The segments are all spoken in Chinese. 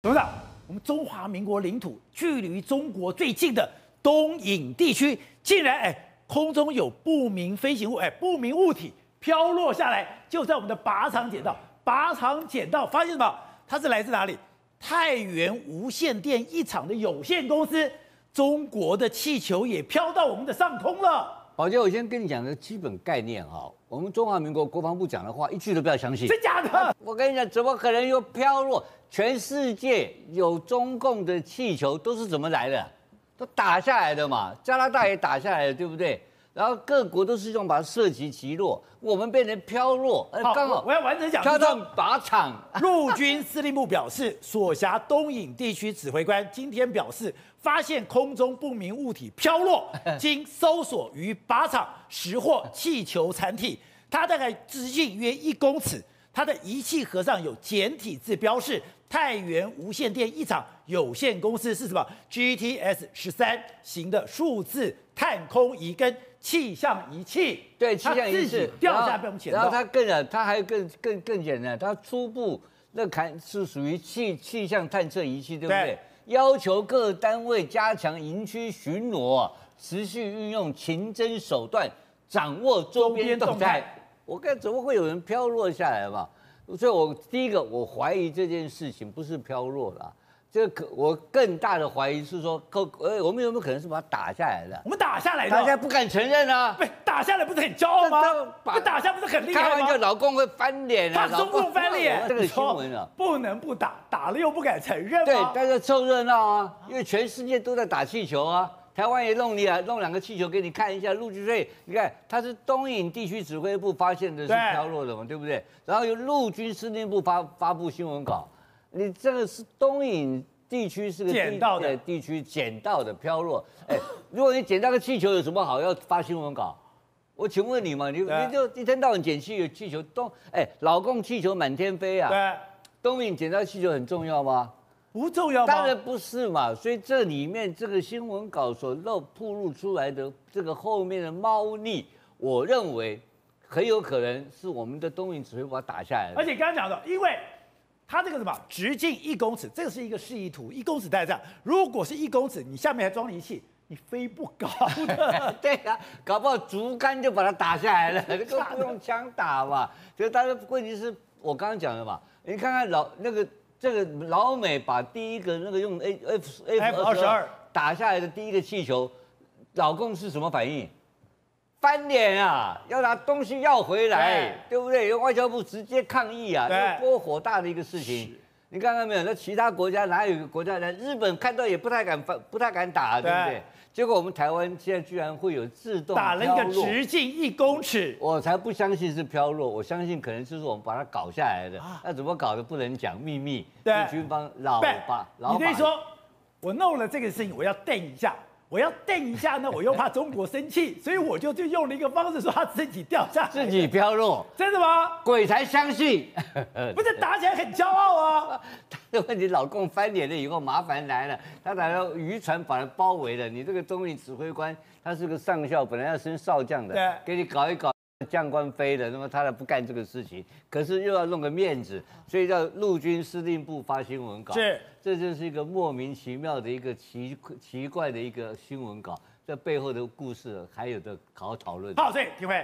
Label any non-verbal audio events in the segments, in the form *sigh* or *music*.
董事长，我们中华民国领土距离中国最近的东引地区，竟然哎空中有不明飞行物哎不明物体飘落下来，就在我们的靶场捡到。靶场捡到，发现什么？它是来自哪里？太原无线电一厂的有限公司。中国的气球也飘到我们的上空了。宝杰，我先跟你讲个基本概念哈，我们中华民国国防部讲的话一句都不要相信。真假的？我跟你讲，怎么可能又飘落？全世界有中共的气球都是怎么来的？都打下来的嘛。加拿大也打下来了，对不对？然后各国都是用把它射击击落，我们变成飘落。好，刚好我要完整讲。飘到靶场。*laughs* 陆军司令部表示，所辖东引地区指挥官今天表示，发现空中不明物体飘落，*laughs* 经搜索于靶场拾获气球残体，它大概直径约一公尺。它的仪器盒上有简体字标示，太原无线电一厂有限公司是什么？GTS 十三型的数字探空仪跟气象仪器。对，气象仪器掉下来被我们捡到。然后它更啊，它还更更更简单，它初步那看是属于气气象探测仪器，对不对？对要求各单位加强营区巡逻，持续运用情侦手段，掌握周边动态。我看怎么会有人飘落下来嘛？所以，我第一个我怀疑这件事情不是飘落了，这个可我更大的怀疑是说，可呃，我们有没有可能是把它打下来的？我们打下来的，大家不敢承认啊！不，打下来不是很骄傲吗？不打下不是很厉害吗？开玩笑，老公会翻脸啊！怕中共翻脸？这个新闻啊，不能不打，打了又不敢承认。对，大家凑热闹啊，因为全世界都在打气球啊。台湾也弄你啊，弄两个气球给你看一下，陆军队，你看他是东引地区指挥部发现的是飘落的嘛，对，对不对？然后由陆军司令部发发布新闻稿，你这个是东引地区是个捡到的地区捡到的飘落，哎，如果你捡到个气球有什么好要发新闻稿？我请问你嘛，你你就一天到晚捡气气球，东哎，老公气球满天飞啊，对，东引捡到气球很重要吗？不重要吗？当然不是嘛，所以这里面这个新闻稿所露曝露出来的这个后面的猫腻，我认为很有可能是我们的东引指挥把它打下来的。而且刚刚讲的，因为它这个什么直径一公尺，这个是一个示意图，一公尺大概这样。如果是一公尺，你下面还装仪器，你飞不高的。*laughs* 对啊，搞不好竹竿就把它打下来了，这个不用枪打嘛。所以，但是问题是我刚刚讲的嘛，你看看老那个。这个老美把第一个那个用 A F F 二十二打下来的第一个气球，老共是什么反应？翻脸啊，要拿东西要回来，对，对不对？外交部直接抗议啊，这多火大的一个事情！你看到没有？那其他国家哪有一个国家呢？日本看到也不太敢翻，不太敢打，对不对？结果我们台湾现在居然会有自动打了一个直径一公尺，我才不相信是飘落，我相信可能就是我们把它搞下来的。那怎么搞的不能讲秘密，对，军方老把老把。你可以说，我弄了这个事情，我要瞪一下。我要瞪一下呢，我又怕中国生气，*laughs* 所以我就就用了一个方式说他自己掉下来，自己飘落，真的吗？鬼才相信，*laughs* 不是打起来很骄傲啊。*laughs* 他的问题，老共翻脸了以后麻烦来了，他来到渔船把他包围了，你这个东引指挥官他是个上校，本来要升少将的，对，给你搞一搞。将官飞的，那么他不干这个事情，可是又要弄个面子，所以叫陆军司令部发新闻稿。是，这就是一个莫名其妙的一个奇奇怪的一个新闻稿，这背后的故事还有的好讨论。好，所以廷辉，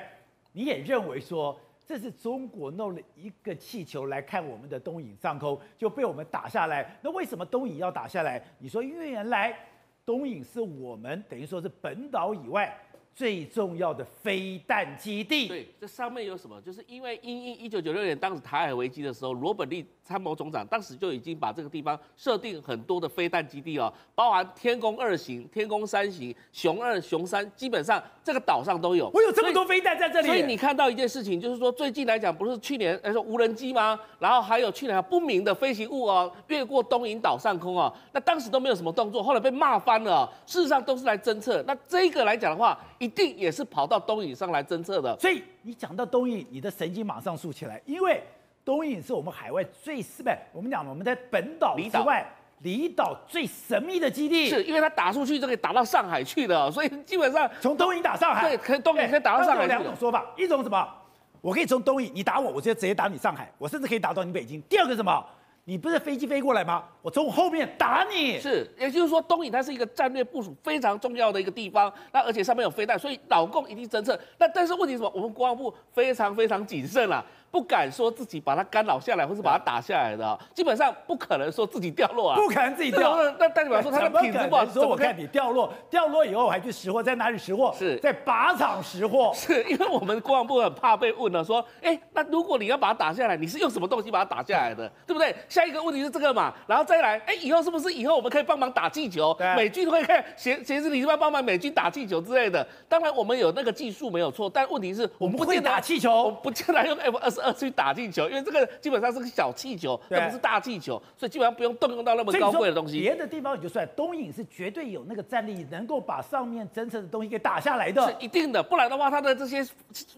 你也认为说这是中国弄了一个气球来看我们的东引上空，就被我们打下来？那为什么东引要打下来？你说因为原来东引是我们等于说是本岛以外。最重要的飞弹基地，对，这上面有什么？就是因为因应一九九六年当时台海危机的时候，罗本利参谋总长当时就已经把这个地方设定很多的飞弹基地哦，包含天宫二型、天宫三型、熊二、熊三，基本上这个岛上都有。我有这么多飞弹在这里。所以你看到一件事情，就是说最近来讲，不是去年来说无人机吗？然后还有去年不明的飞行物哦，越过东引岛上空哦，那当时都没有什么动作，后来被骂翻了。事实上都是来侦测。那这个来讲的话。一定也是跑到东引上来侦测的，所以你讲到东引，你的神经马上竖起来，因为东引是我们海外最是不，我们讲我们在本岛之外离岛最神秘的基地，是因为他打出去就可以打到上海去的，所以基本上从东引打上海，对，可以东引可以打到上海。有两种说法，一种什么？我可以从东引你打我，我就直接打你上海，我甚至可以打到你北京。第二个什么？你不是飞机飞过来吗？我从后面打你。是，也就是说，东引它是一个战略部署非常重要的一个地方，那而且上面有飞弹，所以老共一定侦测。那但是问题什么？我们国防部非常非常谨慎啦。不敢说自己把它干扰下来，或是把它打下来的，啊，基本上不可能说自己掉落啊，不可能自己掉。那代表说他的品质不好，说我看你掉落，掉落以后我还去识货，在哪里识货？是在靶场识货。是 *laughs* 因为我们国防部很怕被问了，说，哎，那如果你要把它打下来，你是用什么东西把它打下来的，*laughs* 对不对？下一个问题是这个嘛，然后再来，哎，以后是不是以后我们可以帮忙打气球？美军会看协协助你是不是帮忙美军打气球之类的？当然我们有那个技术没有错，但问题是我们不会打气球，我们不见得用 F 二十二去打气球。因为这个基本上是个小气球，那不是大气球，所以基本上不用动用到那么高贵的东西。别的地方也就算，东影是绝对有那个战力，能够把上面侦测的东西给打下来的，是一定的。不然的话，它的这些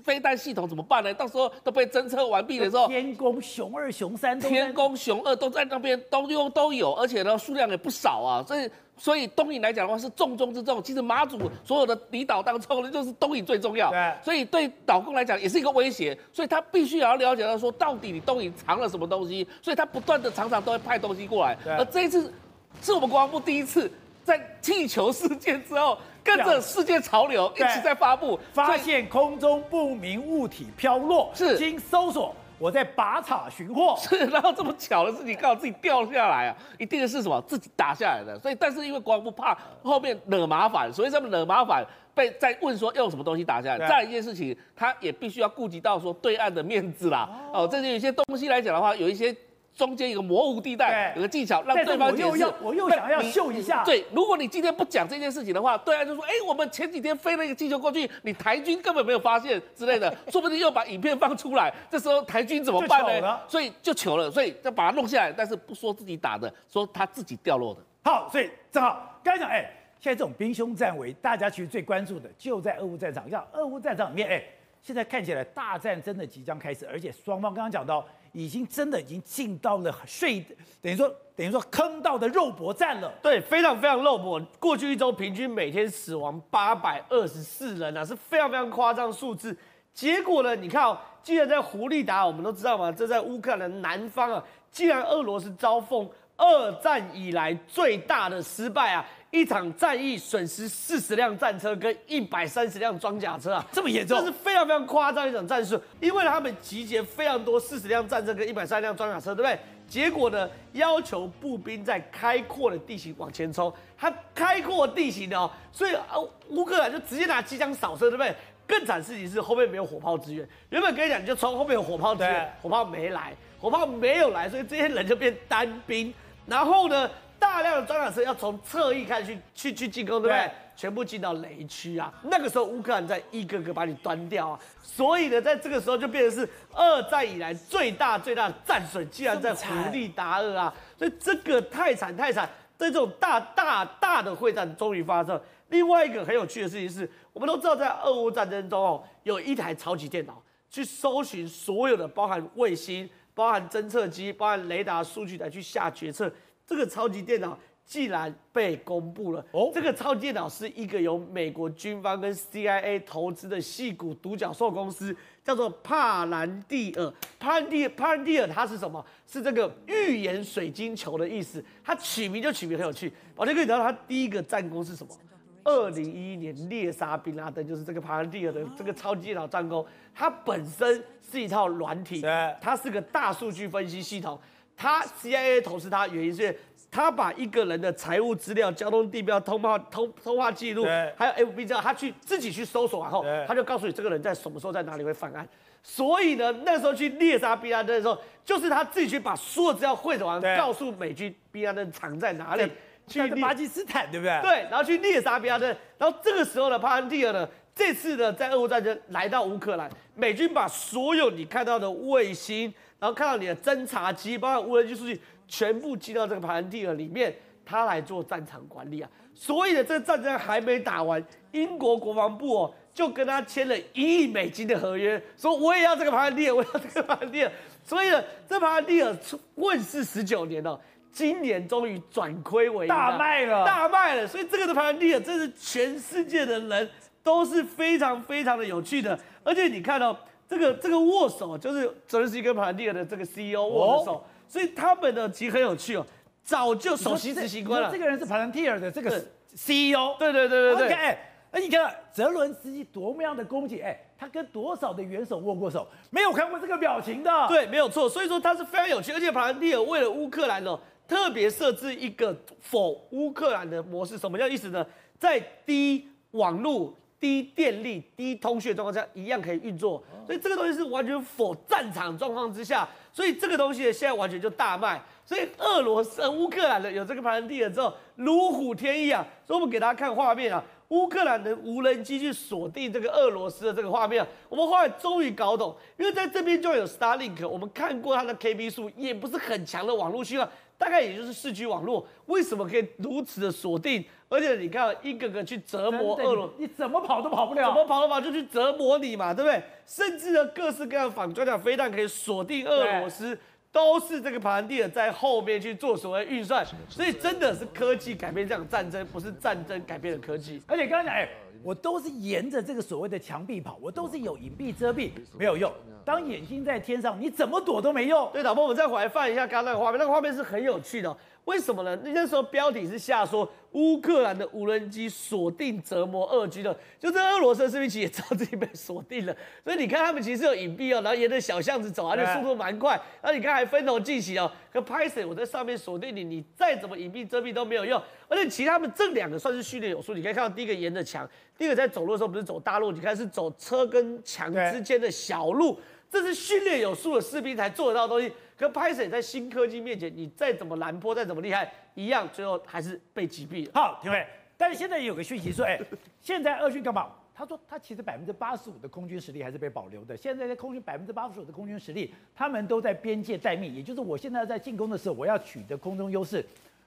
飞弹系统怎么办呢？到时候都被侦测完毕的时候，天宫熊二、熊三，天宫熊二都在那边都用都有，而且呢数量也不少啊，所以。所以东引来讲的话是重中之重，其实马祖所有的离岛当中呢，就是东引最重要。对。所以对岛共来讲也是一个威胁，所以他必须也要了解到说，到底你东引藏了什么东西，所以他不断的常常都会派东西过来。对。而这一次是我们国防部第一次在气球事件之后，跟着世界潮流一起在发布，发现空中不明物体飘落，是经搜索。我在拔草寻货，*laughs* 是，然后这么巧的事情刚好自己掉下来啊，一定是什么自己打下来的，所以但是因为国防部怕后面惹麻烦，所以这么惹麻烦被在问说用什么东西打下来，再一件事情，他也必须要顾及到说对岸的面子啦，哦，这些有些东西来讲的话，有一些。中间有个模糊地带，有个技巧让对方解释。我又要，我又想要秀一下。对，如果你今天不讲这件事情的话，对岸就说：哎，我们前几天飞了一个气球过去，你台军根本没有发现之类的，*laughs* 说不定又把影片放出来，这时候台军怎么办呢？所以就糗了，所以就把它弄下来，但是不说自己打的，说他自己掉落的。好，所以正好刚才讲，哎，现在这种兵凶战危，大家其实最关注的就在俄乌战场。像俄乌战场里面，哎，现在看起来大战真的即将开始，而且双方刚刚讲到。已经真的已经进到了睡，等于说等于说坑道的肉搏战了。对，非常非常肉搏。过去一周平均每天死亡八百二十四人啊，是非常非常夸张数字。结果呢，你看哦，既然在胡利达，我们都知道嘛，这在乌克兰南方啊，既然俄罗斯遭逢二战以来最大的失败啊。一场战役损失四十辆战车跟一百三十辆装甲车啊，这么严重，这是非常非常夸张一场战术。因为他们集结非常多四十辆战车跟一百三十辆装甲车，对不对？结果呢，要求步兵在开阔的地形往前冲。他开阔地形的哦，所以啊，乌克兰就直接拿机枪扫射，对不对？更惨事情是后面没有火炮支援。原本跟你讲，你就冲，后面有火炮支援，火炮没来，火炮没有来，所以这些人就变单兵。然后呢？大量的装甲车要从侧翼开始去去去进攻，对不对？对，全部进到雷区啊！那个时候乌克兰在一个个把你端掉啊！所以呢，在这个时候就变成是二战以来最大最大的战损，竟然在胡利达尔啊！所以这个太惨太惨，在这种大大大的会战终于发生。另外一个很有趣的事情是，我们都知道在俄乌战争中哦，有一台超级电脑去搜寻所有的包含卫星、包含侦测机、包含雷达数据来去下决策。这个超级电脑既然被公布了哦！这个超级电脑是一个由美国军方跟 CIA 投资的细谷独角兽公司，叫做帕兰蒂尔。帕兰蒂帕兰蒂尔它是什么？是这个预言水晶球的意思。它取名就取名很有趣。我就跟你讲，它第一个战功是什么？二零一一年猎杀宾拉登，就是这个帕兰蒂尔的这个超级电脑战功。它本身是一套软体，它是个大数据分析系统。他 CIA 投资他原因是，他把一个人的财务资料、交通地标、通话通通话记录，还有 FB 资料，他去自己去搜索，完后他就告诉你这个人在什么时候在哪里会犯案。所以呢，那时候去猎杀宾拉登的时候，就是他自己去把所有资料汇总完，告诉美军宾拉登藏在哪里，去巴基斯坦，对不对？对，然后去猎杀宾拉登。然后这个时候呢，帕兰蒂尔呢，这次呢，在俄乌战争来到乌克兰，美军把所有你看到的卫星。然后看到你的侦察机，包括无人机数据，全部寄到这个帕兰蒂尔里面，他来做战场管理啊。所以呢，这个战争还没打完，英国国防部哦就跟他签了一亿美金的合约，说我也要这个帕兰蒂尔，我要这个帕兰蒂尔。所以呢，这帕兰蒂尔问世十九年了，今年终于转亏为盈，大卖了，大卖了。所以这个的帕兰蒂尔，真是全世界的人都是非常非常的有趣的，而且你看到、哦。这个这个握手就是泽连斯基跟帕兰蒂尔的这个 CEO 握的手，所以他们呢其实很有趣哦，早就首席执行官了。这个人是 Palantir 的这个 CEO。对对对对对。哎，哎，你看泽伦斯基多么样的恭敬，哎，他跟多少的元首握过手，没有看过这个表情的。对，没有错。所以说他是非常有趣，而且 Palantir 为了乌克兰呢，特别设置一个 for 乌克兰的模式，什么叫意思呢？在低网络。低电力、低通讯状况下，一样可以运作，所以这个东西是完全否战场状况之下，所以这个东西呢，现在完全就大卖。所以俄罗斯、乌克兰的有这个盘地了之后，如虎添翼啊！所以我们给大家看画面啊，乌克兰的无人机去锁定这个俄罗斯的这个画面，我们后来终于搞懂，因为在这边就有 Starlink，我们看过它的 KB 数，也不是很强的网络信号。大概也就是四 G 网络，为什么可以如此的锁定？而且你看，一个个去折磨俄罗，你怎么跑都跑不了，怎么跑都跑就去折磨你嘛，对不对？甚至呢，各式各样反装甲飞弹可以锁定俄罗斯，都是这个帕兰蒂尔在后面去做所谓运算。所以真的是科技改变这场战争，不是战争改变了科技。而且刚才讲，哎。我都是沿着这个所谓的墙壁跑，我都是有隐蔽遮蔽，没有用。当眼睛在天上，你怎么躲都没用。对，导播，我们再回来放一下刚刚那个画面，那个画面是很有趣的哦。为什么呢？那时候标题是下说乌克兰的无人机锁定折磨俄军的，就这俄罗斯士兵其实也知道自己被锁定了，*laughs* 所以你看他们其实有隐蔽哦，然后沿着小巷子走，而且速度蛮快，然后你看还分头进行哦。可拍谁？我在上面锁定你，你再怎么隐蔽遮蔽都没有用。而且其实他们这两个算是训练有素，你可以看到第一个沿着墙，第二个在走路的时候不是走大路，你看是走车跟墙之间的小路，这是训练有素的士兵才做得到的东西。可拍谢在新科技面前，你再怎么拦坡，再怎么厉害，一样最后还是被击毙了。好，廷伟，但是现在也有个讯息说，哎，现在俄军干嘛？他说他其实百分之八十五的空军实力还是被保留的。现在在空军百分之八十五的空军实力，他们都在边界待命，也就是我现在在进攻的时候，我要取得空中优势。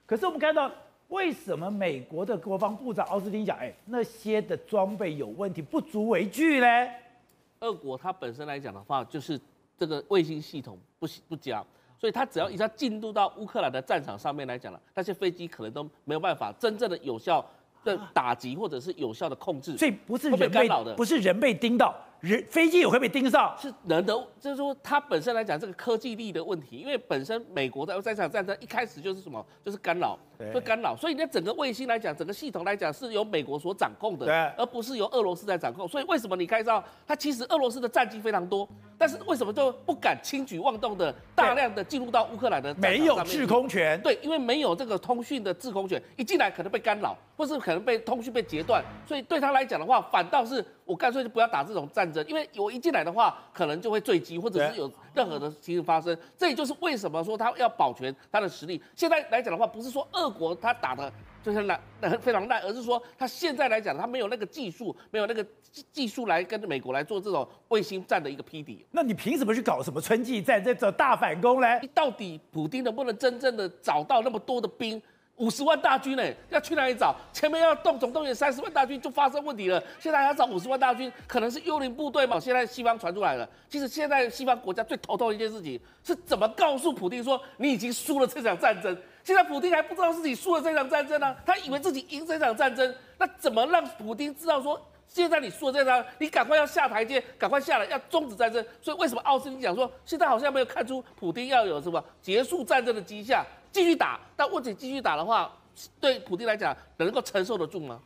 可是我们看到，为什么美国的国防部长奥斯汀讲，哎，那些的装备有问题，不足为惧嘞？俄国它本身来讲的话，就是。这个卫星系统不不佳，所以它只要一下进入到乌克兰的战场上面来讲了，那些飞机可能都没有办法真正的有效的打击或者是有效的控制，所以不是人被干扰的，不是人被盯到。人飞机也会被盯上，是人的，就是说它本身来讲这个科技力的问题，因为本身美国在在场战争一开始就是什么，就是干扰，会干扰，所以那整个卫星来讲，整个系统来讲是由美国所掌控的，对，而不是由俄罗斯在掌控。所以为什么你看到它其实俄罗斯的战机非常多，但是为什么就不敢轻举妄动的大量的进入到乌克兰的？没有制空权，对，因为没有这个通讯的制空权，一进来可能被干扰，或是可能被通讯被截断，所以对他来讲的话，反倒是。我干脆就不要打这种战争，因为我一进来的话，可能就会坠机，或者是有任何的情形发生。这也就是为什么说他要保全他的实力。现在来讲的话，不是说俄国他打的就是烂，非常烂，而是说他现在来讲，他没有那个技术，没有那个技术来跟美国来做这种卫星战的一个匹敌。那你凭什么去搞什么春季战，这种大反攻呢？到底普京能不能真正的找到那么多的兵？五十万大军呢，要去哪里找？前面要动总动员三十万大军就发生问题了。现在还要找五十万大军，可能是幽灵部队嘛？现在西方传出来了。其实现在西方国家最头痛的一件事情是怎么告诉普京说你已经输了这场战争？现在普丁还不知道自己输了这场战争呢、他以为自己赢这场战争。那怎么让普丁知道说现在你输了这场，你赶快要下台阶，赶快下来要终止战争？所以为什么奥斯汀讲说现在好像没有看出普丁要有什么结束战争的迹象？继续打，但问题继续打的话，对普丁来讲能够承受得住吗？